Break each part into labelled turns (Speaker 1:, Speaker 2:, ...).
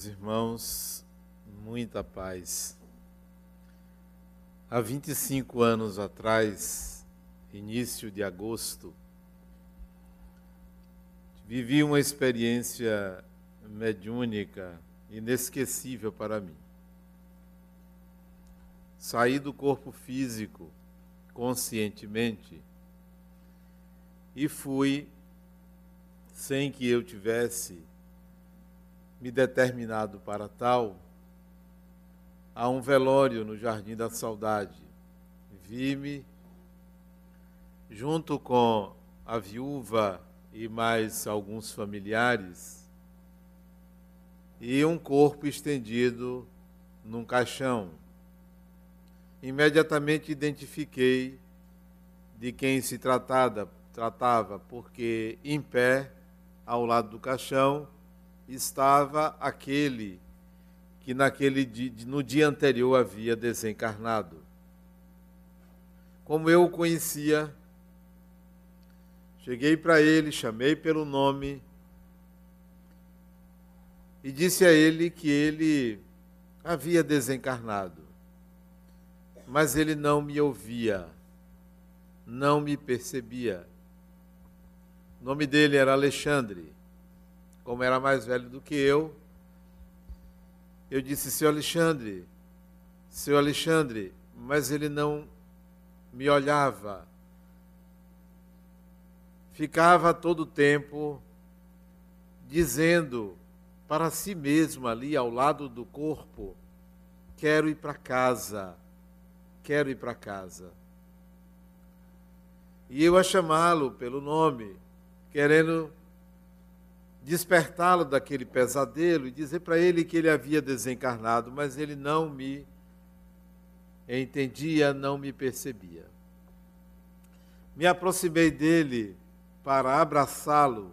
Speaker 1: Meus irmãos, muita paz. Há 25 anos atrás, início de agosto, vivi uma experiência mediúnica inesquecível para mim. Saí do corpo físico conscientemente e fui, sem que eu tivesse me determinado para tal, a um velório no Jardim da Saudade. Vi-me junto com a viúva e mais alguns familiares e um corpo estendido num caixão. Imediatamente identifiquei de quem se tratava, tratava, porque em pé, ao lado do caixão, estava aquele que naquele dia, no dia anterior havia desencarnado. Como eu o conhecia, cheguei para ele, chamei pelo nome e disse a ele que ele havia desencarnado. Mas ele não me ouvia, não me percebia. O nome dele era Alexandre como era mais velho do que eu, eu disse, seu Alexandre, seu Alexandre, mas ele não me olhava. Ficava todo o tempo dizendo para si mesmo ali ao lado do corpo: quero ir para casa, quero ir para casa. E eu a chamá-lo pelo nome, querendo despertá-lo daquele pesadelo e dizer para ele que ele havia desencarnado, mas ele não me entendia, não me percebia. Me aproximei dele para abraçá-lo.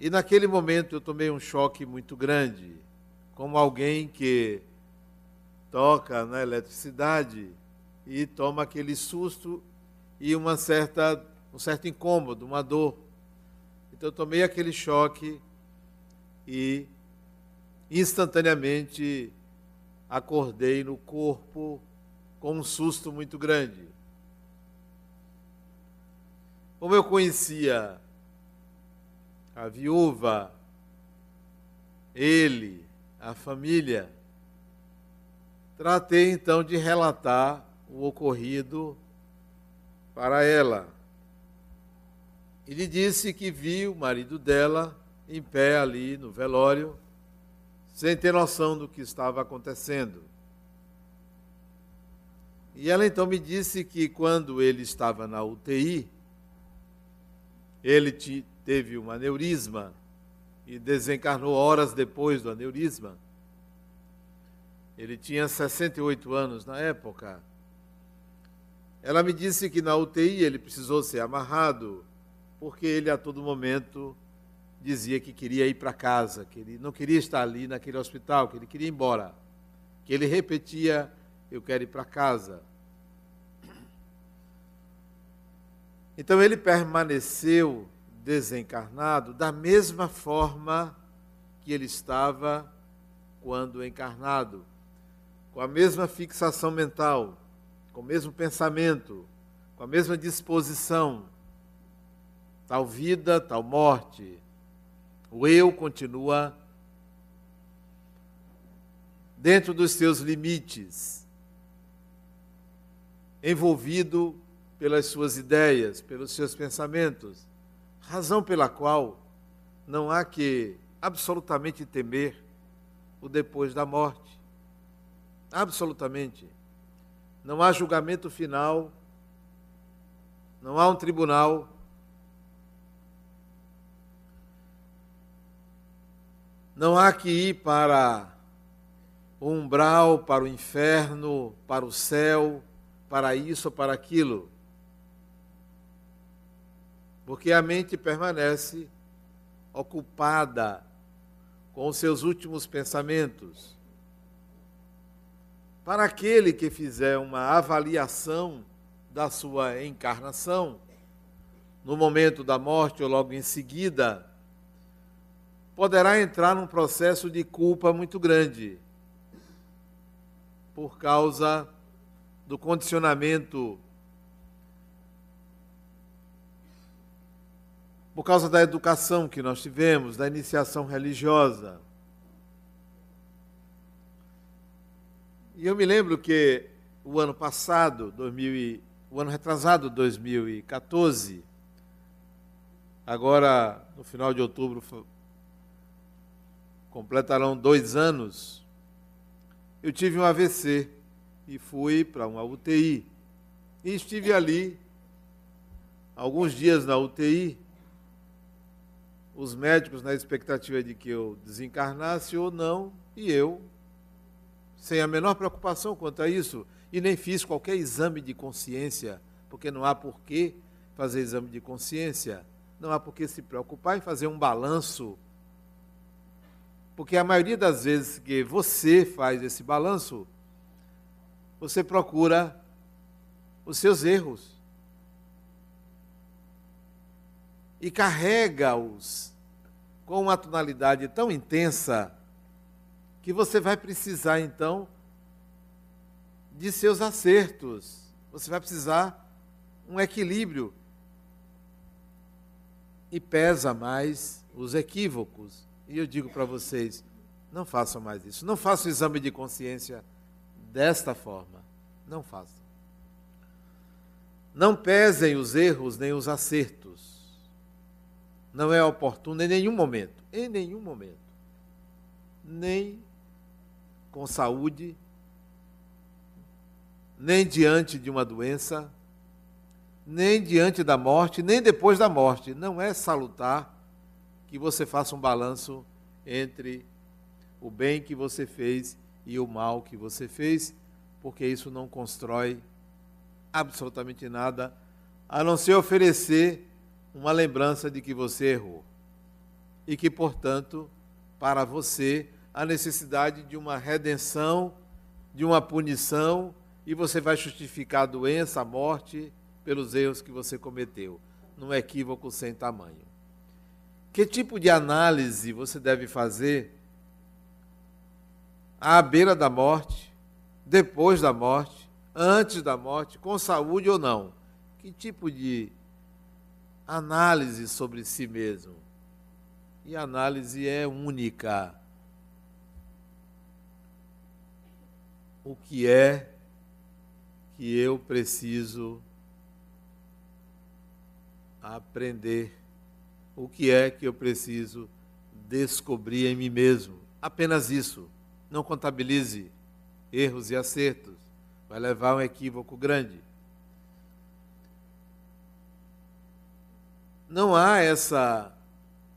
Speaker 1: E naquele momento eu tomei um choque muito grande, como alguém que toca na eletricidade e toma aquele susto e uma certa, um certo incômodo, uma dor. Então eu tomei aquele choque e instantaneamente acordei no corpo com um susto muito grande. Como eu conhecia a viúva, ele, a família, tratei então de relatar o ocorrido para ela. Ele disse que viu o marido dela em pé ali no velório, sem ter noção do que estava acontecendo. E ela então me disse que quando ele estava na UTI, ele teve um aneurisma e desencarnou horas depois do aneurisma. Ele tinha 68 anos na época. Ela me disse que na UTI ele precisou ser amarrado porque ele a todo momento dizia que queria ir para casa, que ele não queria estar ali naquele hospital, que ele queria ir embora. Que ele repetia: Eu quero ir para casa. Então ele permaneceu desencarnado da mesma forma que ele estava quando encarnado, com a mesma fixação mental, com o mesmo pensamento, com a mesma disposição tal vida, tal morte. O eu continua dentro dos seus limites, envolvido pelas suas ideias, pelos seus pensamentos, razão pela qual não há que absolutamente temer o depois da morte. Absolutamente. Não há julgamento final, não há um tribunal Não há que ir para o umbral, para o inferno, para o céu, para isso ou para aquilo. Porque a mente permanece ocupada com os seus últimos pensamentos. Para aquele que fizer uma avaliação da sua encarnação, no momento da morte ou logo em seguida, poderá entrar num processo de culpa muito grande por causa do condicionamento, por causa da educação que nós tivemos, da iniciação religiosa. E eu me lembro que o ano passado, 2000 o ano retrasado, 2014, agora no final de outubro completarão dois anos, eu tive um AVC e fui para uma UTI. E estive ali alguns dias na UTI, os médicos na expectativa de que eu desencarnasse ou não, e eu, sem a menor preocupação quanto a isso, e nem fiz qualquer exame de consciência, porque não há por que fazer exame de consciência, não há por que se preocupar em fazer um balanço. Porque a maioria das vezes que você faz esse balanço, você procura os seus erros e carrega-os com uma tonalidade tão intensa que você vai precisar então de seus acertos. Você vai precisar um equilíbrio. E pesa mais os equívocos. E eu digo para vocês: não façam mais isso. Não façam exame de consciência desta forma. Não façam. Não pesem os erros nem os acertos. Não é oportuno em nenhum momento. Em nenhum momento. Nem com saúde, nem diante de uma doença, nem diante da morte, nem depois da morte. Não é salutar que você faça um balanço entre o bem que você fez e o mal que você fez, porque isso não constrói absolutamente nada, a não ser oferecer uma lembrança de que você errou. E que, portanto, para você, a necessidade de uma redenção, de uma punição e você vai justificar a doença, a morte, pelos erros que você cometeu, num equívoco sem tamanho. Que tipo de análise você deve fazer à beira da morte, depois da morte, antes da morte, com saúde ou não? Que tipo de análise sobre si mesmo? E a análise é única. O que é que eu preciso aprender, o que é que eu preciso descobrir em mim mesmo. Apenas isso. Não contabilize erros e acertos. Vai levar um equívoco grande. Não há essa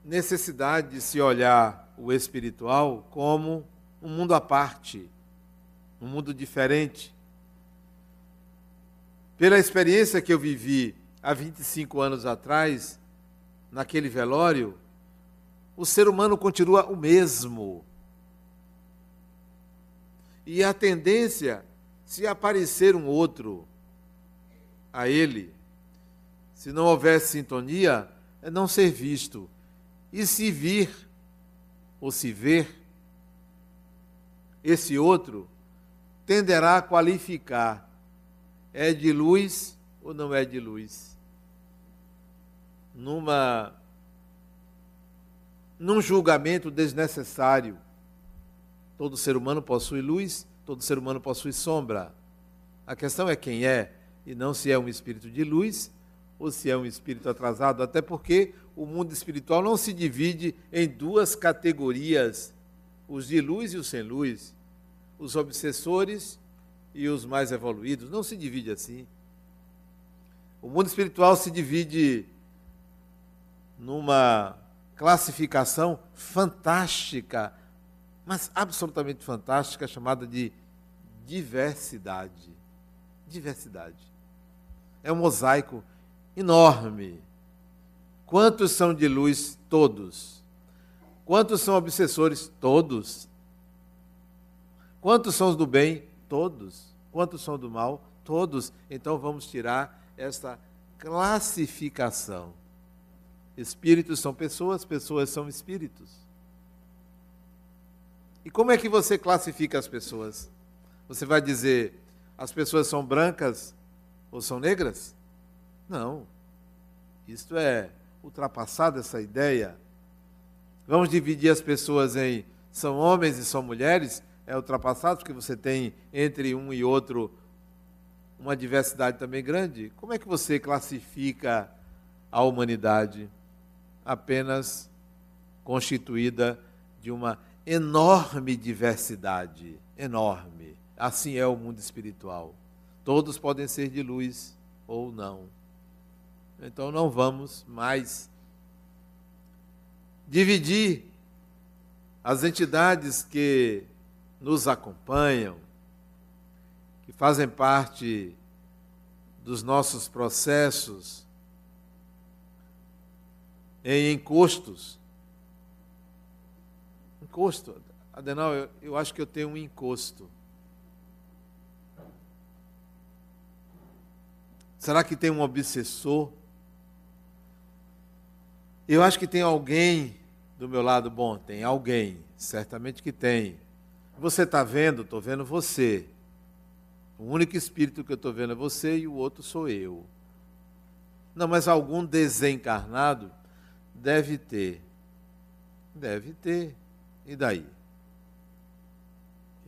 Speaker 1: necessidade de se olhar o espiritual como um mundo à parte, um mundo diferente pela experiência que eu vivi há 25 anos atrás, naquele velório, o ser humano continua o mesmo. E a tendência, se aparecer um outro a ele, se não houver sintonia, é não ser visto. E se vir, ou se ver, esse outro tenderá a qualificar é de luz ou não é de luz? Numa num julgamento desnecessário. Todo ser humano possui luz, todo ser humano possui sombra. A questão é quem é, e não se é um espírito de luz ou se é um espírito atrasado, até porque o mundo espiritual não se divide em duas categorias, os de luz e os sem luz, os obsessores e os mais evoluídos. Não se divide assim. O mundo espiritual se divide numa classificação fantástica, mas absolutamente fantástica, chamada de diversidade. Diversidade. É um mosaico enorme. Quantos são de luz? Todos. Quantos são obsessores? Todos. Quantos são os do bem? Todos. Quantos são do mal? Todos. Então vamos tirar esta classificação. Espíritos são pessoas, pessoas são espíritos. E como é que você classifica as pessoas? Você vai dizer, as pessoas são brancas ou são negras? Não. Isto é ultrapassada essa ideia. Vamos dividir as pessoas em são homens e são mulheres? É ultrapassado porque você tem entre um e outro uma diversidade também grande. Como é que você classifica a humanidade apenas constituída de uma enorme diversidade, enorme. Assim é o mundo espiritual. Todos podem ser de luz ou não. Então não vamos mais dividir as entidades que nos acompanham, que fazem parte dos nossos processos em encostos. Encosto. Adenal, eu, eu acho que eu tenho um encosto. Será que tem um obsessor? Eu acho que tem alguém do meu lado. Bom, tem alguém, certamente que tem. Você está vendo? Estou vendo você. O único espírito que eu estou vendo é você e o outro sou eu. Não, mas algum desencarnado deve ter. Deve ter. E daí?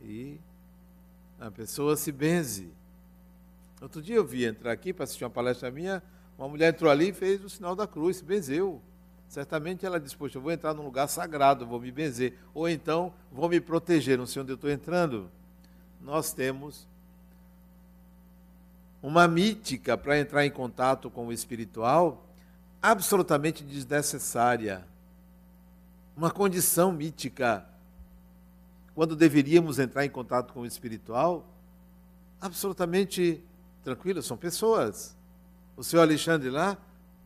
Speaker 1: E a pessoa se benze. Outro dia eu vi entrar aqui para assistir uma palestra minha, uma mulher entrou ali e fez o sinal da cruz, se benzeu. Certamente ela disse, poxa, eu vou entrar num lugar sagrado, vou me benzer. Ou então, vou me proteger, não sei onde eu estou entrando. Nós temos uma mítica para entrar em contato com o espiritual absolutamente desnecessária. Uma condição mítica. Quando deveríamos entrar em contato com o espiritual, absolutamente tranquilo, são pessoas. O senhor Alexandre lá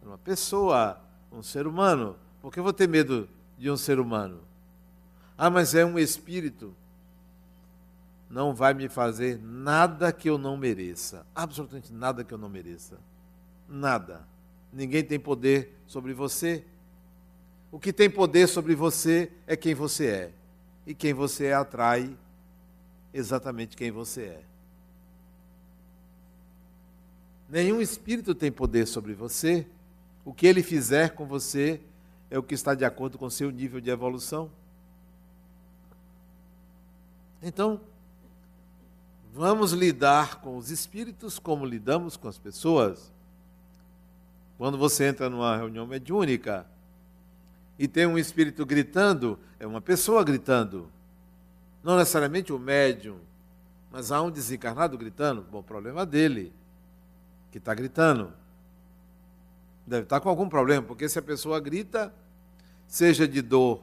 Speaker 1: é uma pessoa, um ser humano. Por que eu vou ter medo de um ser humano? Ah, mas é um espírito. Não vai me fazer nada que eu não mereça. Absolutamente nada que eu não mereça. Nada. Ninguém tem poder sobre você. O que tem poder sobre você é quem você é. E quem você é atrai exatamente quem você é. Nenhum espírito tem poder sobre você. O que ele fizer com você é o que está de acordo com seu nível de evolução. Então, vamos lidar com os espíritos como lidamos com as pessoas. Quando você entra numa reunião mediúnica e tem um espírito gritando, é uma pessoa gritando. Não necessariamente o médium, mas há um desencarnado gritando. Bom, problema dele, que está gritando. Deve estar com algum problema, porque se a pessoa grita, seja de dor,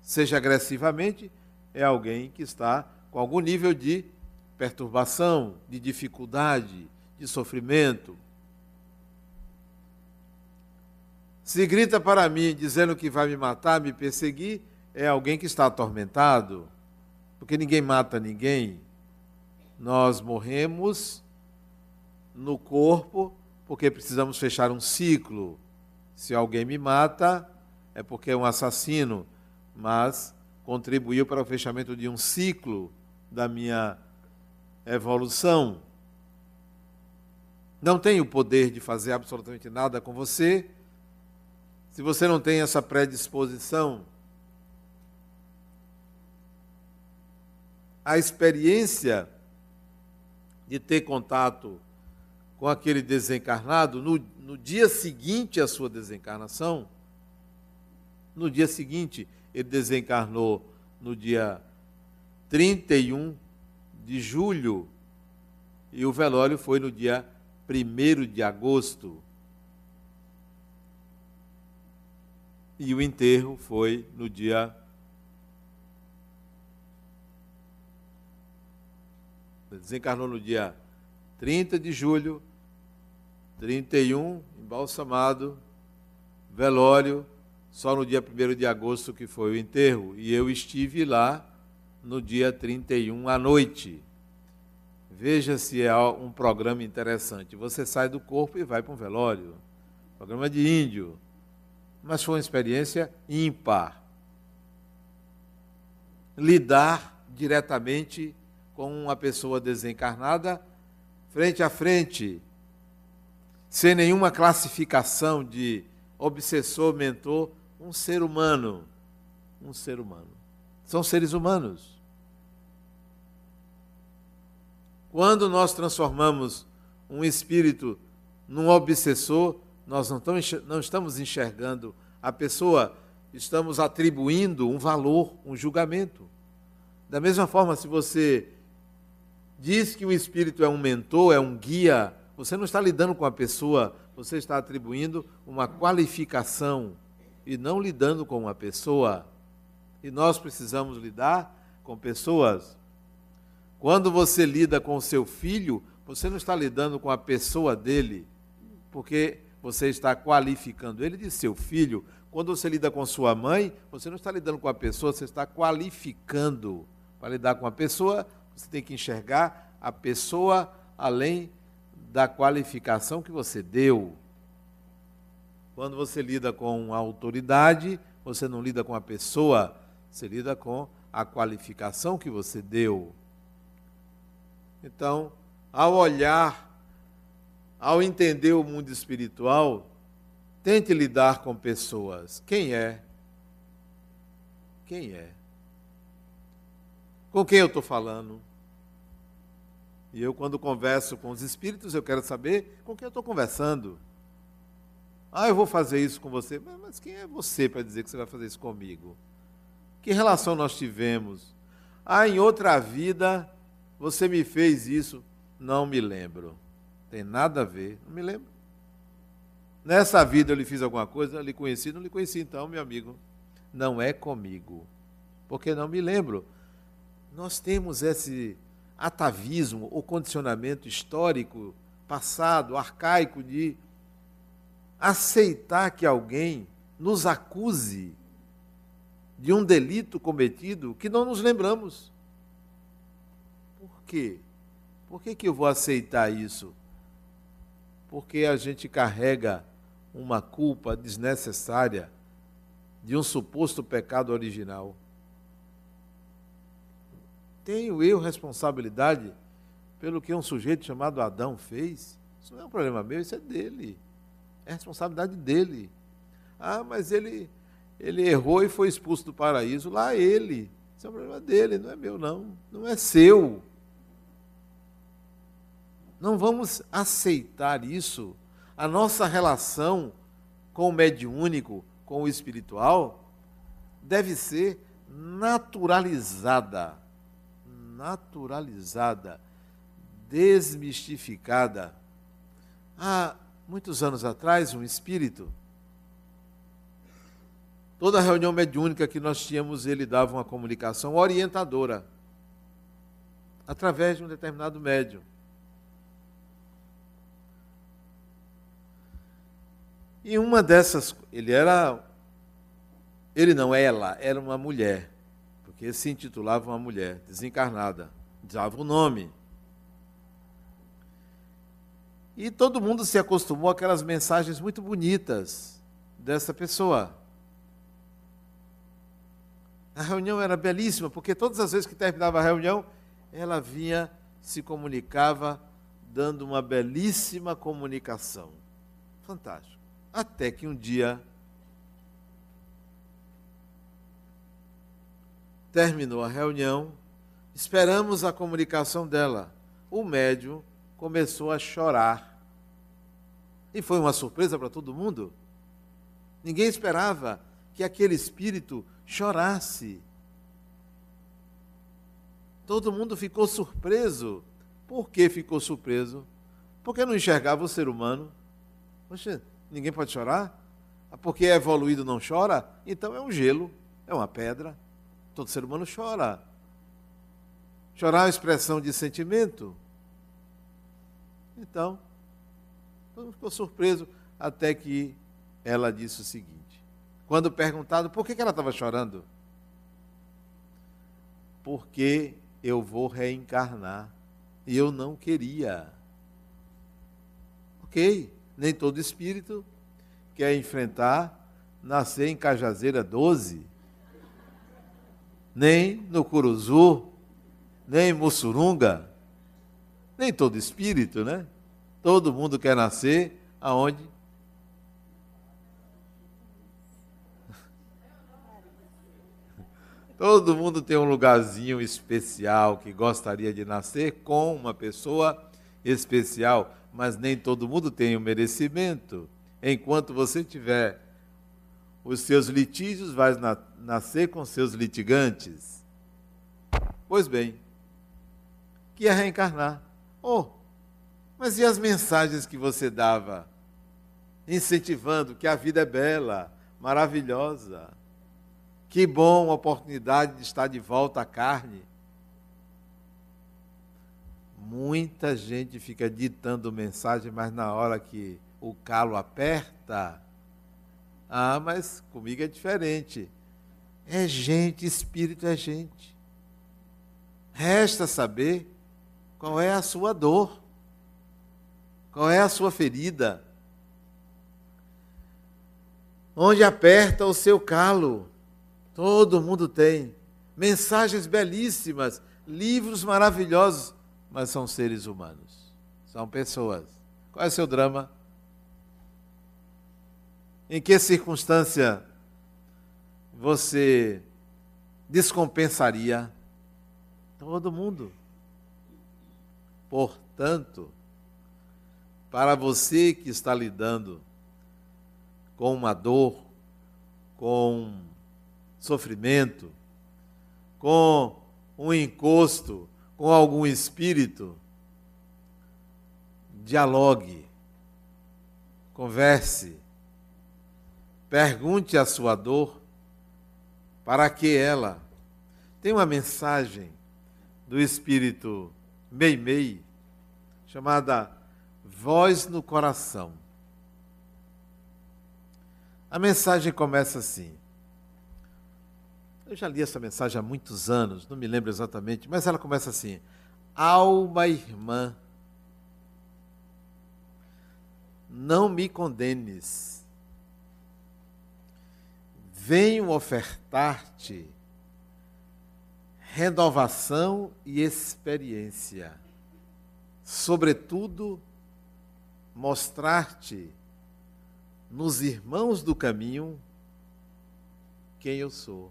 Speaker 1: seja agressivamente, é alguém que está com algum nível de perturbação, de dificuldade, de sofrimento. Se grita para mim dizendo que vai me matar, me perseguir, é alguém que está atormentado, porque ninguém mata ninguém. Nós morremos no corpo porque precisamos fechar um ciclo. Se alguém me mata, é porque é um assassino, mas contribuiu para o fechamento de um ciclo da minha evolução. Não tenho o poder de fazer absolutamente nada com você, se você não tem essa predisposição, a experiência de ter contato com aquele desencarnado no, no dia seguinte à sua desencarnação, no dia seguinte, ele desencarnou no dia 31 de julho e o velório foi no dia 1 de agosto. E o enterro foi no dia desencarnou no dia 30 de julho, 31 embalsamado, velório só no dia 1 de agosto que foi o enterro, e eu estive lá no dia 31 à noite. Veja se é um programa interessante. Você sai do corpo e vai para um velório. Programa de índio mas foi uma experiência ímpar. lidar diretamente com uma pessoa desencarnada, frente a frente, sem nenhuma classificação de obsessor, mentor, um ser humano. Um ser humano. São seres humanos. Quando nós transformamos um espírito num obsessor, nós não estamos enxergando a pessoa, estamos atribuindo um valor, um julgamento. Da mesma forma, se você diz que o espírito é um mentor, é um guia, você não está lidando com a pessoa, você está atribuindo uma qualificação e não lidando com uma pessoa. E nós precisamos lidar com pessoas. Quando você lida com o seu filho, você não está lidando com a pessoa dele, porque você está qualificando ele de seu filho. Quando você lida com sua mãe, você não está lidando com a pessoa, você está qualificando. Para lidar com a pessoa, você tem que enxergar a pessoa além da qualificação que você deu. Quando você lida com a autoridade, você não lida com a pessoa, você lida com a qualificação que você deu. Então, ao olhar, ao entender o mundo espiritual, tente lidar com pessoas. Quem é? Quem é? Com quem eu estou falando? E eu, quando converso com os espíritos, eu quero saber com quem eu estou conversando. Ah, eu vou fazer isso com você. Mas quem é você para dizer que você vai fazer isso comigo? Que relação nós tivemos? Ah, em outra vida você me fez isso. Não me lembro. Tem nada a ver. Não me lembro. Nessa vida eu lhe fiz alguma coisa, eu lhe conheci, não lhe conheci então, meu amigo. Não é comigo. Porque não me lembro. Nós temos esse atavismo ou condicionamento histórico, passado, arcaico de aceitar que alguém nos acuse de um delito cometido que não nos lembramos. Por quê? Por que, que eu vou aceitar isso? Porque a gente carrega uma culpa desnecessária de um suposto pecado original. Tenho eu responsabilidade pelo que um sujeito chamado Adão fez? Isso não é um problema meu, isso é dele. É responsabilidade dele. Ah, mas ele, ele errou e foi expulso do paraíso. Lá ele. Isso é um problema dele, não é meu, não. Não é seu. Não vamos aceitar isso. A nossa relação com o mediúnico, com o espiritual, deve ser naturalizada naturalizada, desmistificada. Há muitos anos atrás, um espírito, toda reunião mediúnica que nós tínhamos, ele dava uma comunicação orientadora, através de um determinado médium. E uma dessas, ele era, ele não, ela, era uma mulher que se intitulava uma mulher desencarnada, dava o nome. E todo mundo se acostumou àquelas mensagens muito bonitas dessa pessoa. A reunião era belíssima, porque todas as vezes que terminava a reunião, ela vinha, se comunicava, dando uma belíssima comunicação. Fantástico. Até que um dia Terminou a reunião, esperamos a comunicação dela. O médium começou a chorar. E foi uma surpresa para todo mundo. Ninguém esperava que aquele espírito chorasse. Todo mundo ficou surpreso. Por que ficou surpreso? Porque não enxergava o ser humano. Poxa, ninguém pode chorar? Ah, porque é evoluído não chora? Então é um gelo, é uma pedra. Todo ser humano chora. Chorar é uma expressão de sentimento. Então, todo mundo ficou surpreso até que ela disse o seguinte: quando perguntado por que ela estava chorando, porque eu vou reencarnar e eu não queria. Ok, nem todo espírito quer enfrentar nascer em Cajazeira 12 nem no Curuzu, nem em Mussurunga, nem todo espírito, né? Todo mundo quer nascer aonde? Todo mundo tem um lugarzinho especial que gostaria de nascer com uma pessoa especial, mas nem todo mundo tem o merecimento. Enquanto você tiver os seus litígios, vai na nascer com seus litigantes. Pois bem, que é reencarnar. Oh, mas e as mensagens que você dava? Incentivando que a vida é bela, maravilhosa. Que bom a oportunidade de estar de volta à carne. Muita gente fica ditando mensagem, mas na hora que o calo aperta, ah, mas comigo é diferente. É gente, espírito é gente. Resta saber qual é a sua dor, qual é a sua ferida, onde aperta o seu calo. Todo mundo tem mensagens belíssimas, livros maravilhosos, mas são seres humanos, são pessoas. Qual é o seu drama? Em que circunstância você descompensaria todo mundo. Portanto, para você que está lidando com uma dor, com sofrimento, com um encosto, com algum espírito, dialogue, converse, pergunte a sua dor para que ela tem uma mensagem do espírito Meimei chamada Voz no Coração. A mensagem começa assim. Eu já li essa mensagem há muitos anos, não me lembro exatamente, mas ela começa assim: Alma irmã, não me condenes venho ofertar-te renovação e experiência. Sobretudo, mostrar-te nos irmãos do caminho quem eu sou.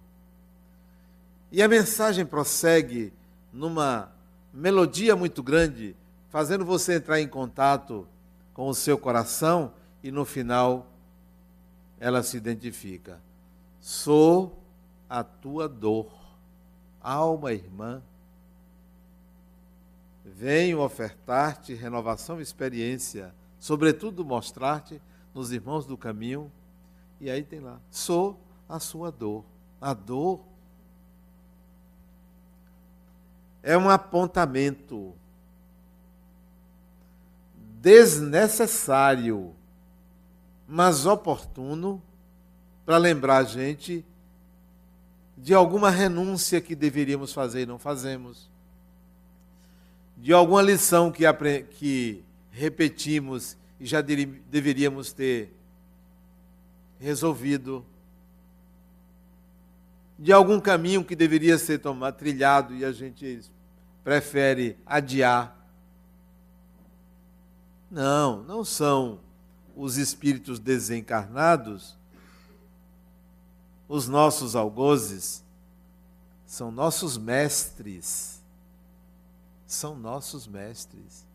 Speaker 1: E a mensagem prossegue numa melodia muito grande, fazendo você entrar em contato com o seu coração e no final ela se identifica. Sou a tua dor, alma irmã. Venho ofertar-te renovação e experiência, sobretudo mostrar-te nos irmãos do caminho. E aí tem lá, sou a sua dor. A dor é um apontamento desnecessário, mas oportuno para lembrar a gente de alguma renúncia que deveríamos fazer e não fazemos, de alguma lição que, que repetimos e já deveríamos ter resolvido, de algum caminho que deveria ser tomado, trilhado e a gente prefere adiar. Não, não são os espíritos desencarnados os nossos algozes são nossos mestres. São nossos mestres.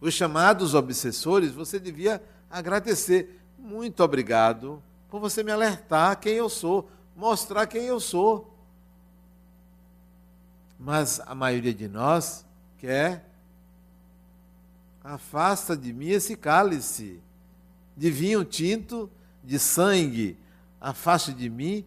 Speaker 1: Os chamados obsessores, você devia agradecer. Muito obrigado por você me alertar quem eu sou, mostrar quem eu sou. Mas a maioria de nós quer afasta de mim esse cálice de vinho tinto, de sangue, afaste de mim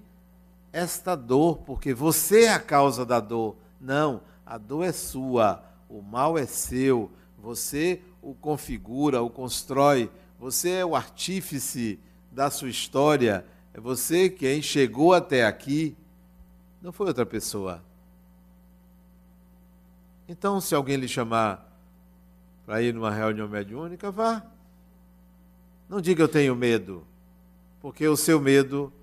Speaker 1: esta dor, porque você é a causa da dor. Não, a dor é sua, o mal é seu, você o configura, o constrói, você é o artífice da sua história, é você quem chegou até aqui, não foi outra pessoa. Então, se alguém lhe chamar para ir numa reunião mediúnica, vá. Não diga eu tenho medo porque o seu medo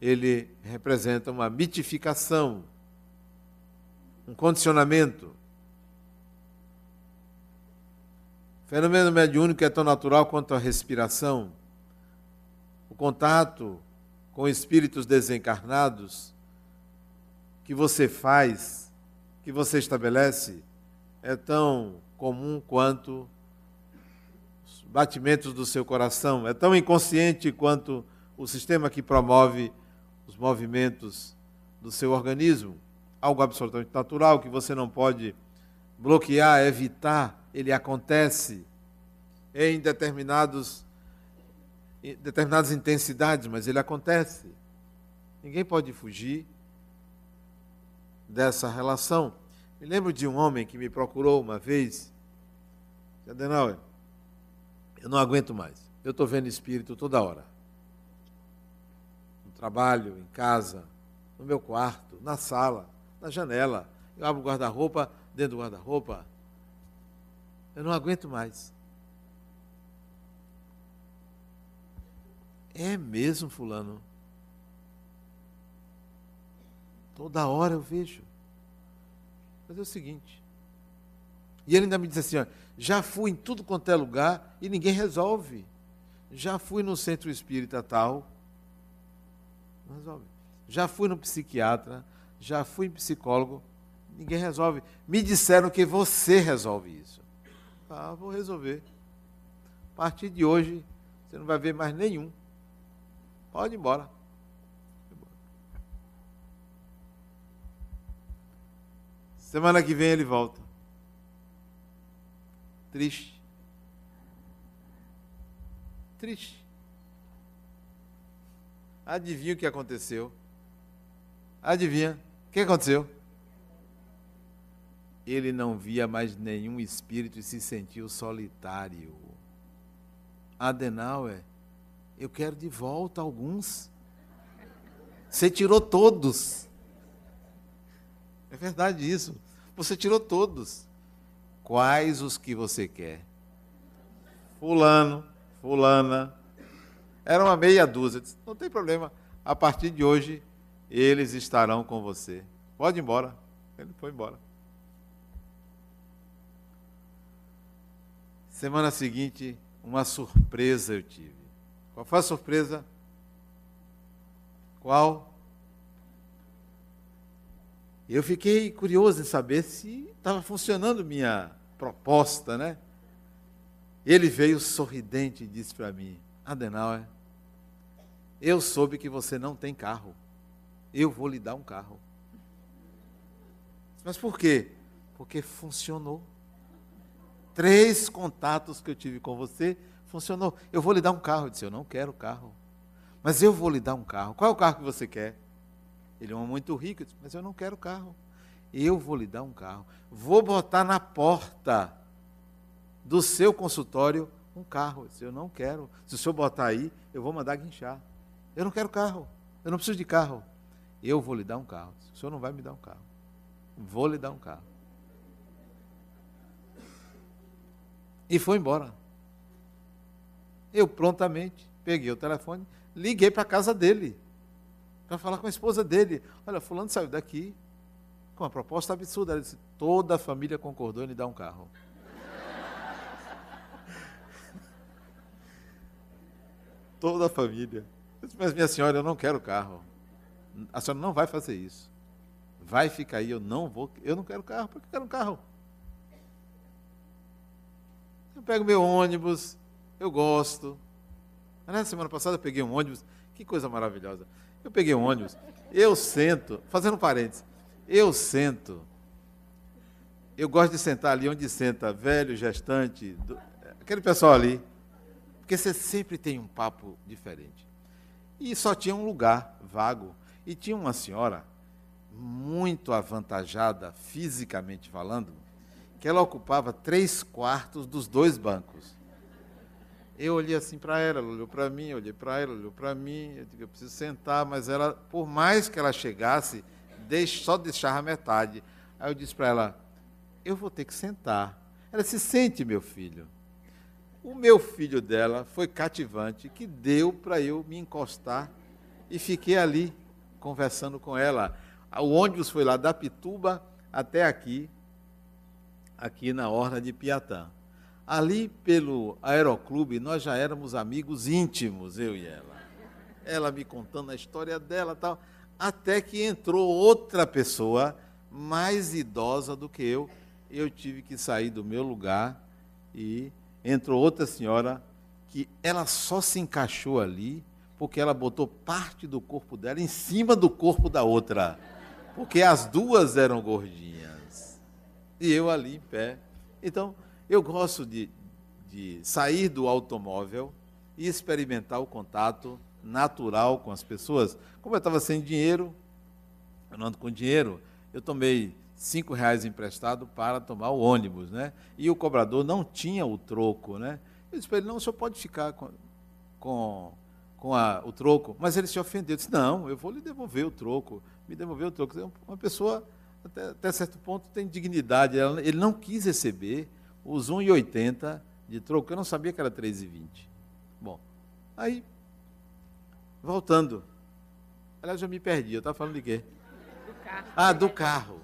Speaker 1: ele representa uma mitificação, um condicionamento. O fenômeno mediúnico é tão natural quanto a respiração. O contato com espíritos desencarnados que você faz, que você estabelece, é tão comum quanto os batimentos do seu coração, é tão inconsciente quanto o sistema que promove os movimentos do seu organismo. Algo absolutamente natural que você não pode bloquear, evitar, ele acontece em determinados, determinadas intensidades, mas ele acontece. Ninguém pode fugir dessa relação. Me lembro de um homem que me procurou uma vez. Adenauer, eu não aguento mais. Eu estou vendo espírito toda hora. No trabalho, em casa, no meu quarto, na sala, na janela. Eu abro o guarda-roupa, dentro do guarda-roupa. Eu não aguento mais. É mesmo, fulano? Toda hora eu vejo. Mas é o seguinte. E ele ainda me disse assim: ó, já fui em tudo quanto é lugar e ninguém resolve. Já fui no centro espírita tal. Não resolve. Já fui no psiquiatra, já fui em psicólogo, ninguém resolve. Me disseram que você resolve isso. Ah, vou resolver. A partir de hoje, você não vai ver mais nenhum. Pode ir embora. Semana que vem ele volta. Triste. Triste. Adivinha o que aconteceu? Adivinha? O que aconteceu? Ele não via mais nenhum espírito e se sentiu solitário. Adenauer, eu quero de volta alguns. Você tirou todos. É verdade isso. Você tirou todos. Quais os que você quer? Fulano, fulana. Era uma meia dúzia. Disse, não tem problema. A partir de hoje, eles estarão com você. Pode ir embora. Ele foi embora. Semana seguinte, uma surpresa eu tive. Qual foi a surpresa? Qual? Eu fiquei curioso em saber se estava funcionando minha proposta, né? Ele veio sorridente e disse para mim: Adenauer, eu soube que você não tem carro. Eu vou lhe dar um carro. Mas por quê? Porque funcionou. Três contatos que eu tive com você funcionou. Eu vou lhe dar um carro. Eu disse: Eu não quero carro. Mas eu vou lhe dar um carro. Qual é o carro que você quer? Ele é um muito rico, eu disse, mas eu não quero carro. Eu vou lhe dar um carro. Vou botar na porta do seu consultório um carro. Eu, disse, eu não quero. Se o senhor botar aí, eu vou mandar guinchar. Eu não quero carro. Eu não preciso de carro. Eu vou lhe dar um carro. O senhor não vai me dar um carro. Vou lhe dar um carro. E foi embora. Eu prontamente peguei o telefone, liguei para a casa dele para falar com a esposa dele. Olha, fulano saiu daqui com uma proposta absurda. Ele disse, toda a família concordou em lhe dar um carro. toda a família. Disse, Mas minha senhora, eu não quero carro. A senhora não vai fazer isso. Vai ficar aí, eu não vou. Eu não quero carro, porque eu quero um carro. Eu pego meu ônibus, eu gosto. Na semana passada eu peguei um ônibus, que coisa maravilhosa. Eu peguei um ônibus, eu sento, fazendo um parênteses, eu sento, eu gosto de sentar ali onde senta velho, gestante, do, aquele pessoal ali, porque você sempre tem um papo diferente. E só tinha um lugar vago, e tinha uma senhora muito avantajada, fisicamente falando, que ela ocupava três quartos dos dois bancos. Eu olhei assim para ela, ela olhou para mim, olhei para ela, olhou para mim, eu digo, eu preciso sentar, mas ela, por mais que ela chegasse, só deixava metade. Aí eu disse para ela, eu vou ter que sentar. Ela se sente, meu filho. O meu filho dela foi cativante, que deu para eu me encostar e fiquei ali conversando com ela. O ônibus foi lá da Pituba até aqui, aqui na Orla de Piatã. Ali pelo Aeroclube, nós já éramos amigos íntimos, eu e ela. Ela me contando a história dela tal. Até que entrou outra pessoa, mais idosa do que eu. Eu tive que sair do meu lugar e entrou outra senhora que ela só se encaixou ali porque ela botou parte do corpo dela em cima do corpo da outra. Porque as duas eram gordinhas. E eu ali em pé. Então, eu gosto de, de sair do automóvel e experimentar o contato natural com as pessoas. Como eu estava sem dinheiro, eu não ando com dinheiro, eu tomei cinco reais emprestado para tomar o ônibus, né? E o cobrador não tinha o troco, né? Eu disse para ele, não, o senhor pode ficar com, com, com a, o troco. Mas ele se ofendeu. Eu disse, não, eu vou lhe devolver o troco. Me devolver o troco. Uma pessoa, até, até certo ponto, tem dignidade. Ele não quis receber os 1,80 de troco. Eu não sabia que era 3,20. Bom, aí, voltando. Aliás, eu me perdi. Eu estava falando de quê? Do carro. Ah, do carro.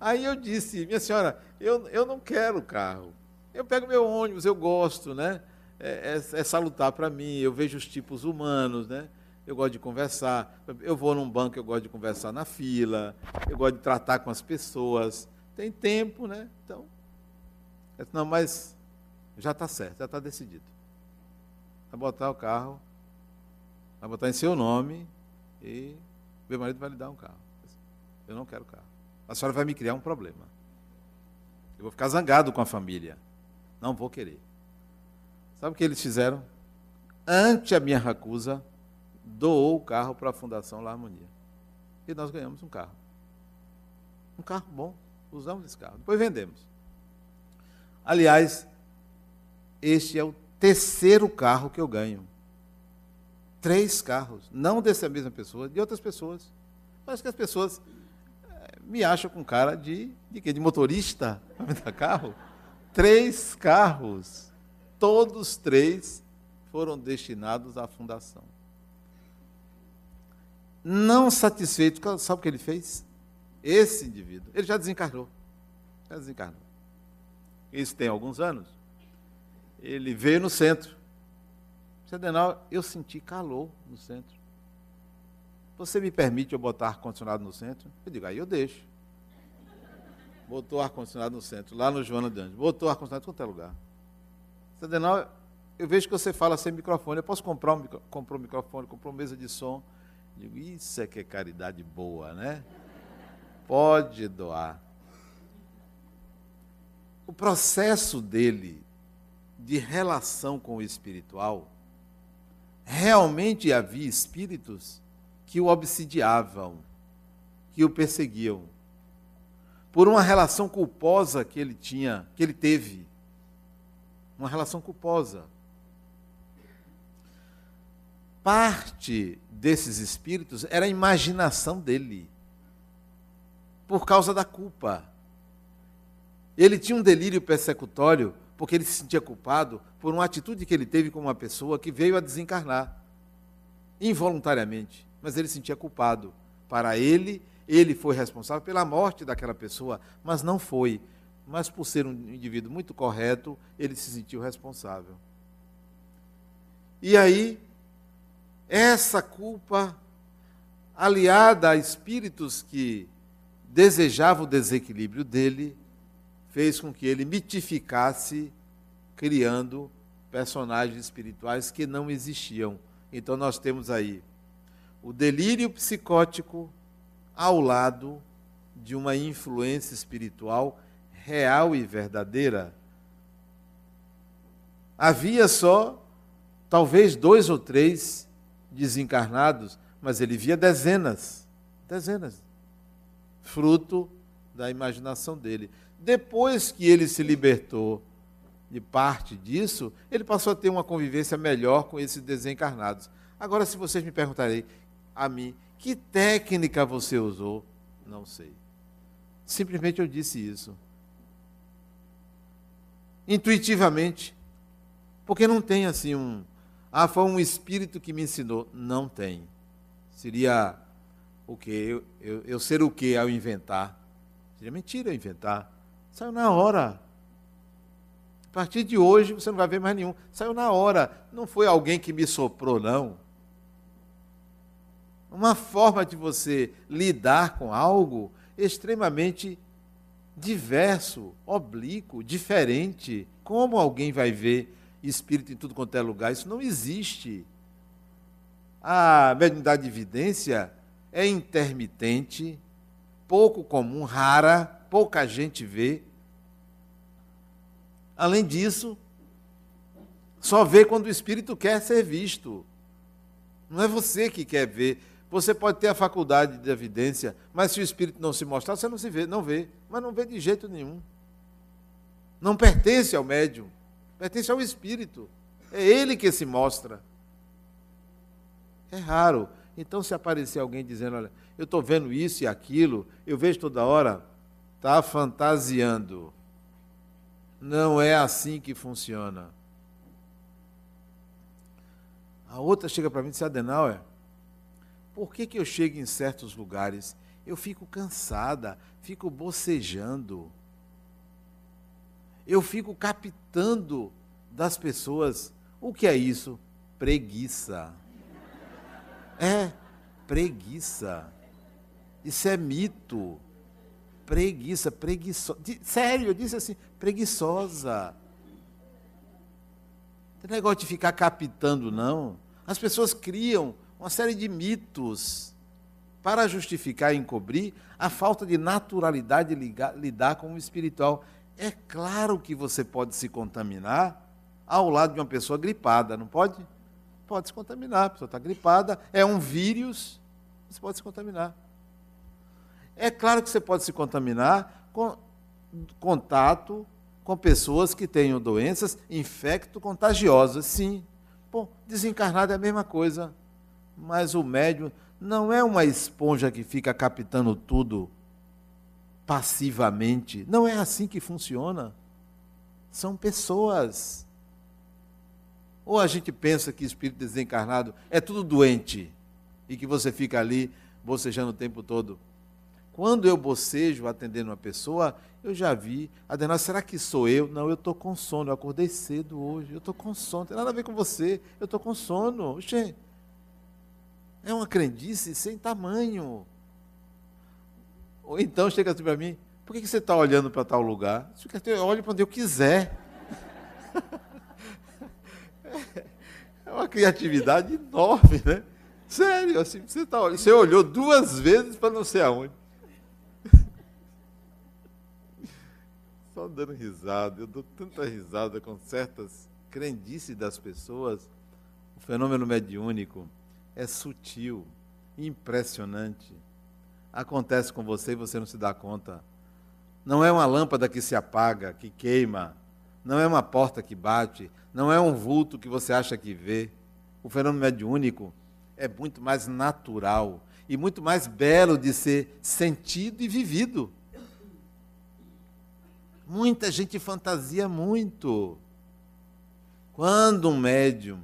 Speaker 1: Aí eu disse, minha senhora, eu, eu não quero carro. Eu pego meu ônibus, eu gosto, né? É, é, é salutar para mim, eu vejo os tipos humanos, né? Eu gosto de conversar. Eu vou num banco, eu gosto de conversar na fila. Eu gosto de tratar com as pessoas. Tem tempo, né? Então, não, mas já está certo, já está decidido. Vai botar o carro, vai botar em seu nome e meu marido vai lhe dar um carro. Eu não quero carro a senhora vai me criar um problema. Eu vou ficar zangado com a família. Não vou querer. Sabe o que eles fizeram? Ante a minha recusa, doou o carro para a Fundação La Harmonia. E nós ganhamos um carro. Um carro bom. Usamos esse carro. Depois vendemos. Aliás, este é o terceiro carro que eu ganho. Três carros. Não dessa mesma pessoa, de outras pessoas. Parece que as pessoas me acha com cara de, de quê? De motorista para me dar carro. Três carros. Todos três foram destinados à fundação. Não satisfeito, sabe o que ele fez? Esse indivíduo, ele já desencarnou. Já desencarnou. Isso tem alguns anos. Ele veio no centro. Sedenal, eu senti calor no centro. Você me permite eu botar ar-condicionado no centro? Eu digo, aí eu deixo. Botou ar-condicionado no centro, lá no Joana de Anjos. Botou ar-condicionado em qualquer lugar. Sadenal, eu vejo que você fala sem microfone. Eu posso comprar um, comprou um microfone, comprou mesa de som. Eu digo, isso é que é caridade boa, né? Pode doar. O processo dele de relação com o espiritual, realmente havia espíritos que o obsidiavam, que o perseguiam, por uma relação culposa que ele tinha, que ele teve. Uma relação culposa. Parte desses espíritos era a imaginação dele, por causa da culpa. Ele tinha um delírio persecutório porque ele se sentia culpado por uma atitude que ele teve com uma pessoa que veio a desencarnar involuntariamente mas ele se sentia culpado. Para ele, ele foi responsável pela morte daquela pessoa, mas não foi. Mas por ser um indivíduo muito correto, ele se sentiu responsável. E aí, essa culpa, aliada a espíritos que desejavam o desequilíbrio dele, fez com que ele mitificasse, criando personagens espirituais que não existiam. Então nós temos aí o delírio psicótico ao lado de uma influência espiritual real e verdadeira. Havia só, talvez, dois ou três desencarnados, mas ele via dezenas dezenas fruto da imaginação dele. Depois que ele se libertou de parte disso, ele passou a ter uma convivência melhor com esses desencarnados. Agora, se vocês me perguntarem, a mim: Que técnica você usou? Não sei. Simplesmente eu disse isso. Intuitivamente. Porque não tem assim um. Ah, foi um espírito que me ensinou. Não tem. Seria o quê? Eu, eu, eu ser o quê ao inventar? Seria mentira inventar. Saiu na hora. A partir de hoje você não vai ver mais nenhum. Saiu na hora. Não foi alguém que me soprou, não. Uma forma de você lidar com algo extremamente diverso, oblíquo, diferente. Como alguém vai ver espírito em tudo quanto é lugar? Isso não existe. A mediunidade de evidência é intermitente, pouco comum, rara, pouca gente vê. Além disso, só vê quando o espírito quer ser visto. Não é você que quer ver. Você pode ter a faculdade de evidência, mas se o espírito não se mostrar, você não se vê, não vê, mas não vê de jeito nenhum. Não pertence ao médium, pertence ao espírito. É ele que se mostra. É raro. Então, se aparecer alguém dizendo, olha, eu estou vendo isso e aquilo, eu vejo toda hora, está fantasiando. Não é assim que funciona. A outra chega para mim e diz, Adenauer, por que, que eu chego em certos lugares? Eu fico cansada, fico bocejando. Eu fico captando das pessoas. O que é isso? Preguiça. É, preguiça. Isso é mito. Preguiça, preguiçosa. Sério, eu disse assim, preguiçosa. Não tem negócio de ficar captando, não. As pessoas criam uma série de mitos para justificar e encobrir a falta de naturalidade de ligar, lidar com o espiritual. É claro que você pode se contaminar ao lado de uma pessoa gripada, não pode? Pode se contaminar, a pessoa está gripada, é um vírus, você pode se contaminar. É claro que você pode se contaminar com contato com pessoas que tenham doenças infecto-contagiosas, sim. Bom, desencarnado é a mesma coisa mas o médium não é uma esponja que fica captando tudo passivamente. Não é assim que funciona. São pessoas. Ou a gente pensa que espírito desencarnado é tudo doente e que você fica ali bocejando o tempo todo. Quando eu bocejo atendendo uma pessoa, eu já vi, Adenal, será que sou eu? Não, eu estou com sono, eu acordei cedo hoje, eu estou com sono, não tem nada a ver com você, eu estou com sono. Oxê, é uma crendice sem tamanho. Ou então chega assim para mim, por que você está olhando para tal lugar? Eu olho para onde eu quiser. É uma criatividade enorme, né? Sério, assim, você, tá, você olhou duas vezes para não sei aonde. Só dando risada, eu dou tanta risada com certas crendices das pessoas. O fenômeno mediúnico é sutil, impressionante. Acontece com você e você não se dá conta. Não é uma lâmpada que se apaga, que queima. Não é uma porta que bate. Não é um vulto que você acha que vê. O fenômeno mediúnico é muito mais natural e muito mais belo de ser sentido e vivido. Muita gente fantasia muito. Quando um médium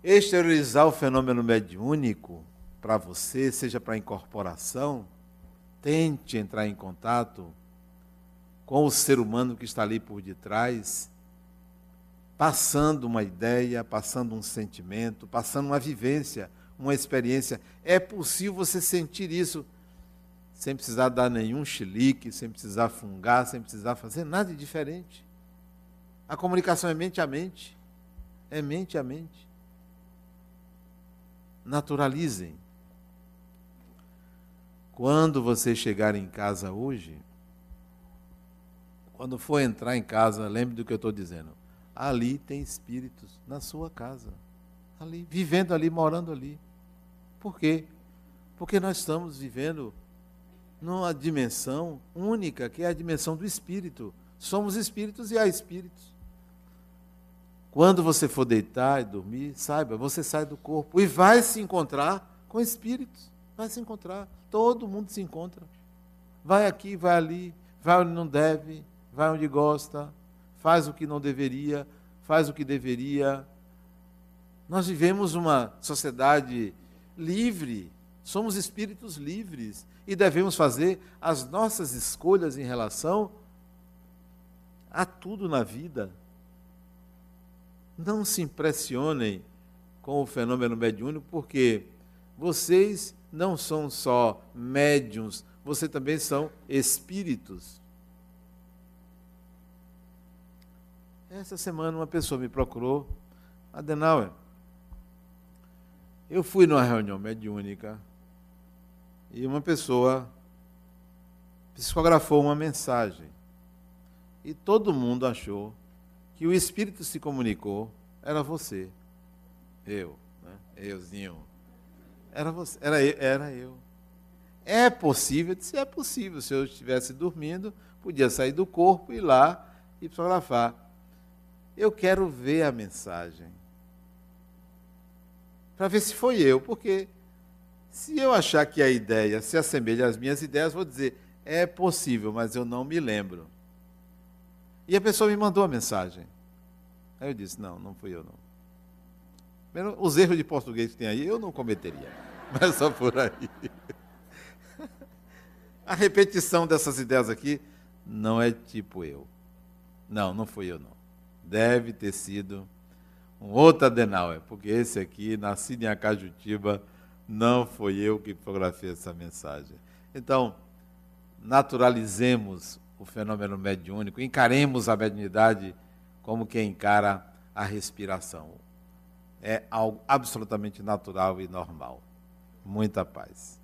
Speaker 1: exteriorizar o fenômeno mediúnico para você, seja para incorporação, tente entrar em contato com o ser humano que está ali por detrás, passando uma ideia, passando um sentimento, passando uma vivência, uma experiência. É possível você sentir isso sem precisar dar nenhum chilique, sem precisar fungar, sem precisar fazer nada de diferente. A comunicação é mente a mente. É mente a mente naturalizem. Quando você chegar em casa hoje, quando for entrar em casa, lembre do que eu estou dizendo. Ali tem espíritos na sua casa, ali, vivendo ali, morando ali. Por quê? Porque nós estamos vivendo numa dimensão única, que é a dimensão do espírito. Somos espíritos e há espíritos. Quando você for deitar e dormir, saiba, você sai do corpo e vai se encontrar com espíritos. Vai se encontrar. Todo mundo se encontra. Vai aqui, vai ali, vai onde não deve, vai onde gosta, faz o que não deveria, faz o que deveria. Nós vivemos uma sociedade livre, somos espíritos livres e devemos fazer as nossas escolhas em relação a tudo na vida. Não se impressionem com o fenômeno mediúnico, porque vocês não são só médiums, vocês também são espíritos. Essa semana uma pessoa me procurou, Adenauer. Eu fui numa reunião mediúnica e uma pessoa psicografou uma mensagem. E todo mundo achou que o espírito se comunicou, era você. Eu, né? euzinho. Era você, era eu, era eu. É possível? Eu disse, é possível. Se eu estivesse dormindo, podia sair do corpo, ir lá e psicografar. Eu quero ver a mensagem. Para ver se foi eu, porque se eu achar que a ideia se assemelha às minhas ideias, vou dizer, é possível, mas eu não me lembro. E a pessoa me mandou a mensagem. Aí eu disse, não, não fui eu não. Os erros de português que tem aí, eu não cometeria. Mas só por aí. A repetição dessas ideias aqui não é tipo eu. Não, não fui eu não. Deve ter sido um outro Adenauer, porque esse aqui, nascido em Acajutiba, não foi eu que fotografei essa mensagem. Então, naturalizemos o fenômeno mediúnico, encaremos a mediunidade como quem encara a respiração. É algo absolutamente natural e normal. Muita paz.